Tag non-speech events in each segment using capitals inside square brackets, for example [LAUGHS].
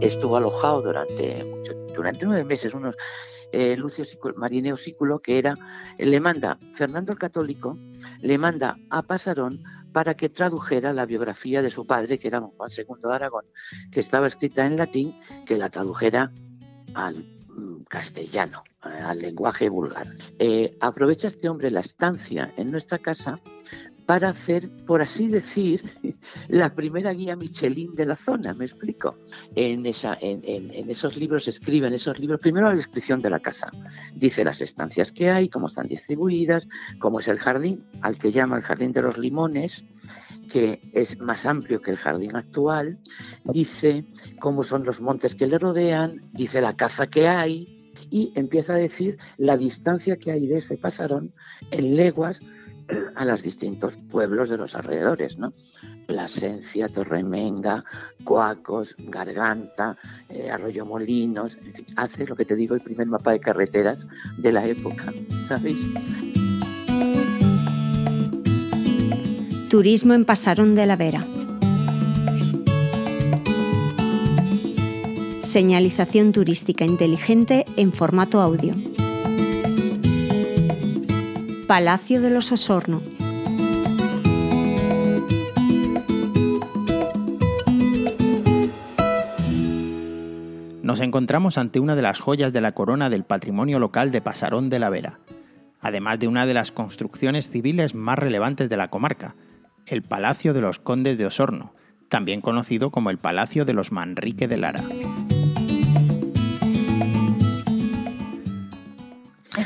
estuvo alojado durante durante nueve meses unos eh, Lucio Marineo Sículo que era le manda Fernando el Católico le manda a Pasarón para que tradujera la biografía de su padre, que era Juan II de Aragón, que estaba escrita en latín, que la tradujera al mm, castellano, eh, al lenguaje vulgar. Eh, aprovecha este hombre la estancia en nuestra casa para hacer, por así decir, [LAUGHS] la primera guía Michelin de la zona, me explico. En, esa, en, esos libros escriben esos libros, primero la descripción de la casa, dice las estancias que hay, cómo están distribuidas, cómo es el jardín, al que llama el jardín de los limones, que es más amplio que el jardín actual, dice cómo son los montes que le rodean, dice la caza que hay y empieza a decir la distancia que hay de este pasarón en leguas a los distintos pueblos de los alrededores, ¿no? Plasencia, Torremenga, Coacos, Garganta, eh, Arroyo Molinos, hace lo que te digo el primer mapa de carreteras de la época, ¿sabéis? Turismo en Pasarón de la Vera. Señalización turística inteligente en formato audio. Palacio de los Osorno. Nos encontramos ante una de las joyas de la corona del patrimonio local de Pasarón de la Vera, además de una de las construcciones civiles más relevantes de la comarca, el Palacio de los Condes de Osorno, también conocido como el Palacio de los Manrique de Lara.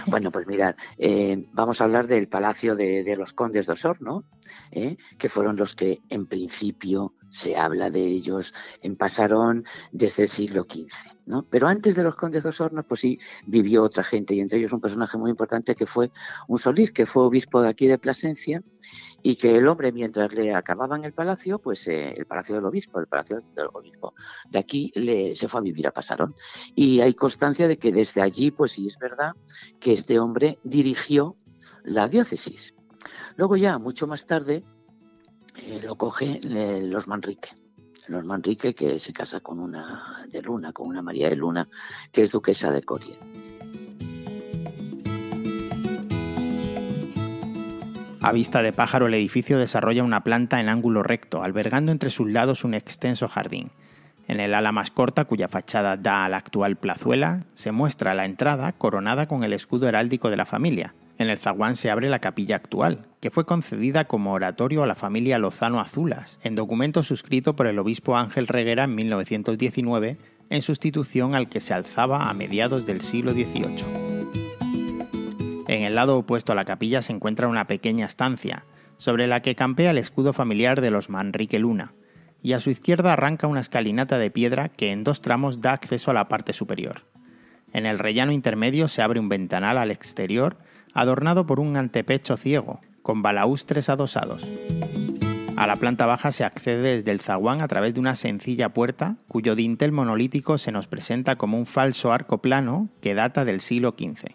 Bueno, pues mirad, eh, vamos a hablar del Palacio de, los Condes de Osorno, eh, que fueron los que en principio se habla de ellos en Pasarón desde el siglo XV. ¿no? Pero antes de los Condes de Osorno, pues sí, vivió otra gente, y entre ellos un personaje muy importante que fue un Solís, que fue obispo de aquí de Plasencia, y que el hombre, mientras le acababan el palacio, pues eh, el palacio del obispo, el palacio del obispo, de aquí le, se fue a vivir a Pasarón. Y hay constancia de que desde allí, pues sí es verdad, que este hombre dirigió la diócesis. Luego ya, mucho más tarde, lo coge los Manrique. Los Manrique que se casa con una de Luna, con una María de Luna, que es duquesa de Coria. A vista de pájaro, el edificio desarrolla una planta en ángulo recto, albergando entre sus lados un extenso jardín. En el ala más corta, cuya fachada da a la actual plazuela, se muestra la entrada coronada con el escudo heráldico de la familia. En el zaguán se abre la capilla actual, que fue concedida como oratorio a la familia Lozano Azulas, en documento suscrito por el obispo Ángel Reguera en 1919, en sustitución al que se alzaba a mediados del siglo XVIII. En el lado opuesto a la capilla se encuentra una pequeña estancia, sobre la que campea el escudo familiar de los Manrique Luna, y a su izquierda arranca una escalinata de piedra que en dos tramos da acceso a la parte superior. En el rellano intermedio se abre un ventanal al exterior, adornado por un antepecho ciego, con balaustres adosados. A la planta baja se accede desde el zaguán a través de una sencilla puerta, cuyo dintel monolítico se nos presenta como un falso arco plano que data del siglo XV.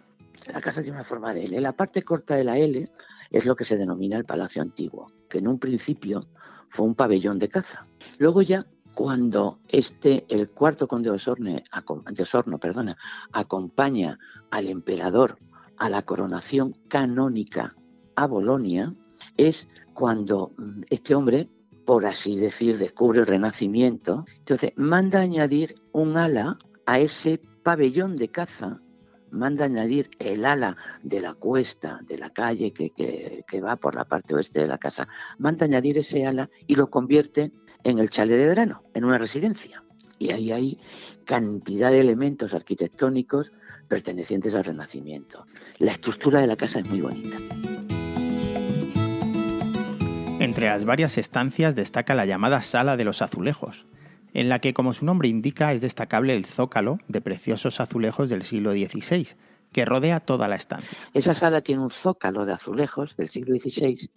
La casa tiene una forma de L. La parte corta de la L es lo que se denomina el Palacio Antiguo, que en un principio fue un pabellón de caza. Luego ya cuando este, el cuarto conde de Osorno, perdona, acompaña al emperador a la coronación canónica a Bolonia, es cuando mm, este hombre, por así decir, descubre el renacimiento, entonces manda añadir un ala a ese pabellón de caza manda añadir el ala de la cuesta de la calle que, va por la parte oeste de la casa, manda añadir ese ala y lo convierte en el chale de verano, en una residencia. Y ahí hay cantidad de elementos arquitectónicos pertenecientes al Renacimiento. La estructura de la casa es muy bonita. Entre las varias estancias destaca la llamada Sala de los Azulejos, en la que, como su nombre indica, es destacable el zócalo de preciosos azulejos del siglo XVI, que rodea toda la estancia. Esa sala tiene un zócalo de azulejos del siglo XVI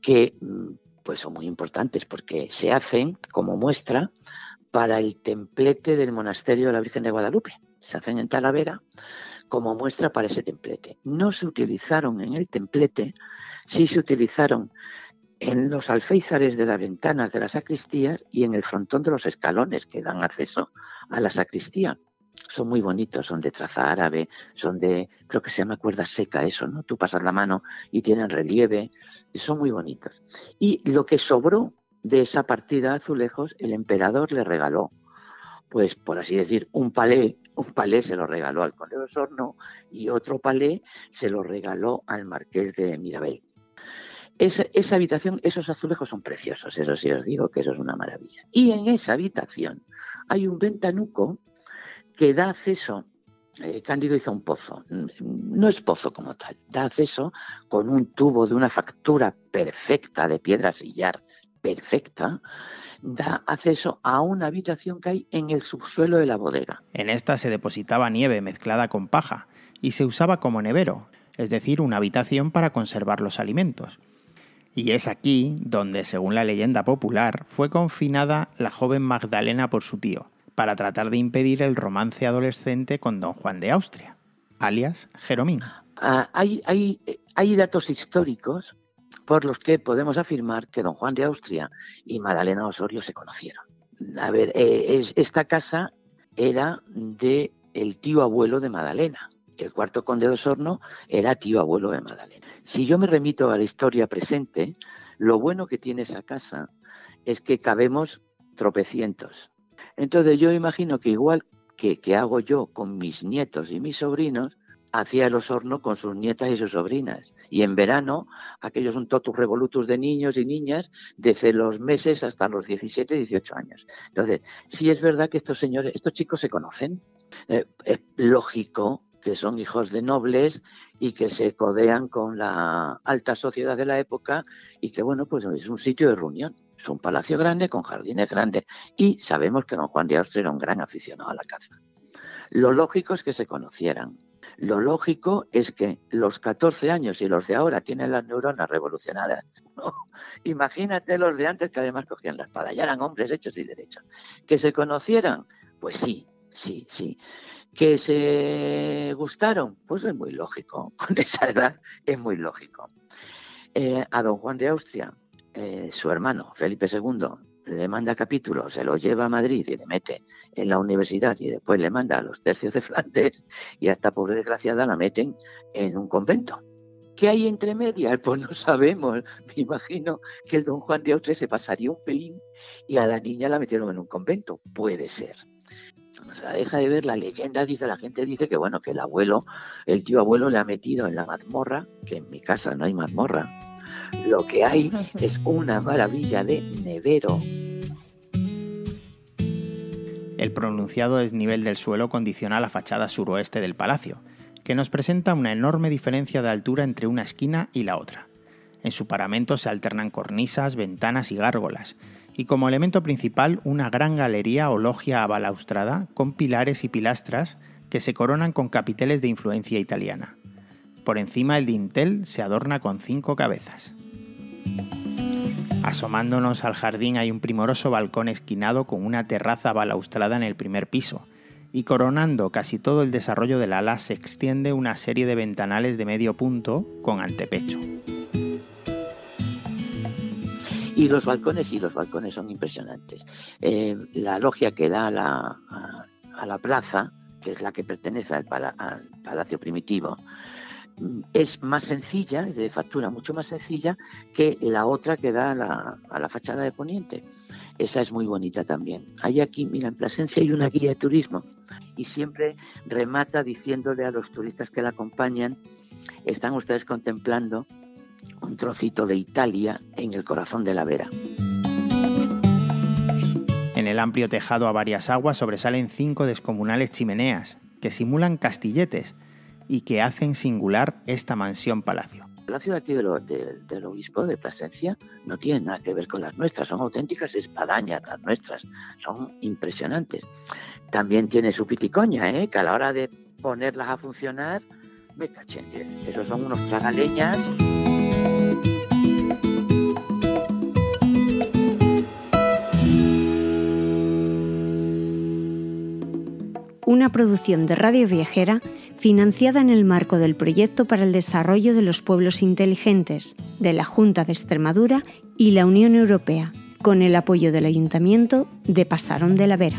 que mm, pues son muy importantes porque se hacen como muestra para el templete del monasterio de la Virgen de Guadalupe. Se hacen en Talavera como muestra para ese templete. No se utilizaron en el templete, sí se utilizaron en los alféizares de las ventanas de las sacristías y en el frontón de los escalones que dan acceso a la sacristía. Son muy bonitos, son de traza árabe, son de, creo que se llama cuerda seca eso, ¿no? Tú pasas la mano y tienen relieve, son muy bonitos. Y lo que sobró de esa partida azulejos, el emperador le regaló, pues por así decir, un palé, un palé se lo regaló al conde de Osorno y otro palé se lo regaló al marqués de Mirabel. Esa, habitación, esos azulejos son preciosos, eso sí os digo que eso es una maravilla. Y en esa habitación hay un ventanuco que da acceso, eh, Cándido hizo un pozo, no es pozo como tal, da acceso con un tubo de una factura perfecta de piedra sillar, perfecta, da acceso a una habitación que hay en el subsuelo de la bodega. En esta se depositaba nieve mezclada con paja y se usaba como nevero, es decir, una habitación para conservar los alimentos. Y es aquí donde, según la leyenda popular, fue confinada la joven Magdalena por su tío, para tratar de impedir el romance adolescente con don Juan de Austria, alias Jeromín. Ah, hay, hay, datos históricos por los que podemos afirmar que don Juan de Austria y Magdalena Osorio se conocieron. A ver, eh, esta casa era de el tío abuelo de Magdalena, el cuarto conde de Osorno era tío abuelo de Magdalena. Si yo me remito a la historia presente, lo bueno que tiene esa casa es que cabemos tropecientos. Entonces yo imagino que igual que, hago yo con mis nietos y mis sobrinos, hacía el Osorno con sus nietas y sus sobrinas. Y en verano, aquellos son totus revolutus de niños y niñas desde los meses hasta los 17, 18 años. Entonces, sí es verdad que estos señores, estos chicos se conocen. Eh, es lógico que son hijos de nobles y que se codean con la alta sociedad de la época y que, bueno, pues es un sitio de reunión. Es un palacio grande con jardines grandes y sabemos que don Juan de Austria era un gran aficionado a la caza. Lo lógico es que se conocieran. Lo lógico es que los 14 años y los de ahora tienen las neuronas revolucionadas. [LAUGHS] Imagínate los de antes que además cogían la espada, ya eran hombres hechos y derechos. Que se conocieran, pues sí, sí, sí. ¿Que se gustaron? Pues es muy lógico, [LAUGHS] con esa edad es muy lógico. Eh, a don Juan de Austria, eh, su hermano Felipe II, le manda capítulo, se lo lleva a Madrid y le mete en la universidad y después le manda a los tercios de Flandes y a esta pobre desgraciada la meten en un convento. ¿Qué hay entre medias? Pues no sabemos. Me imagino que el don Juan de Austria se pasaría un pelín y a la niña la metieron en un convento. Puede ser no se la deja de ver, la leyenda dice, la gente dice que bueno, que el abuelo, el tío abuelo le ha metido en la mazmorra, que en mi casa no hay mazmorra. Lo que hay [LAUGHS] es una maravilla de nevero. El pronunciado desnivel del suelo condiciona la fachada suroeste del palacio, que nos presenta una enorme diferencia de altura entre una esquina y la otra. En su paramento se alternan cornisas, ventanas y gárgolas, y como elemento principal una gran galería o logia abalaustrada con pilares y pilastras que se coronan con capiteles de influencia italiana. Por encima el dintel se adorna con cinco cabezas. Asomándonos al jardín hay un primoroso balcón esquinado con una terraza balaustrada en el primer piso, y coronando casi todo el desarrollo del ala se extiende una serie de ventanales de medio punto con antepecho. Y los balcones, y los balcones son impresionantes. Eh, la logia que da a la, plaza, que es la que pertenece al, palacio primitivo, es más sencilla, de factura mucho más sencilla que la otra que da a la, a la fachada de Poniente. Esa es muy bonita también. Hay aquí, mira, en Plasencia hay una guía de turismo y siempre remata diciéndole a los turistas que la acompañan, están ustedes contemplando un trocito de Italia en el corazón de la Vera. En el amplio tejado a varias aguas sobresalen cinco descomunales chimeneas que simulan castilletes y que hacen singular esta mansión palacio. La ciudad aquí del obispo de Plasencia no tiene nada que ver con las nuestras, son auténticas espadañas las nuestras, son impresionantes. También tiene su piticoña, ¿eh? que a la hora de ponerlas a funcionar, me caché, esos son unos tragaleñas. Una producción de Radio Viajera financiada en el marco del Proyecto para el Desarrollo de los Pueblos Inteligentes de la Junta de Extremadura y la Unión Europea, con el apoyo del Ayuntamiento de Pasarón de la Vera.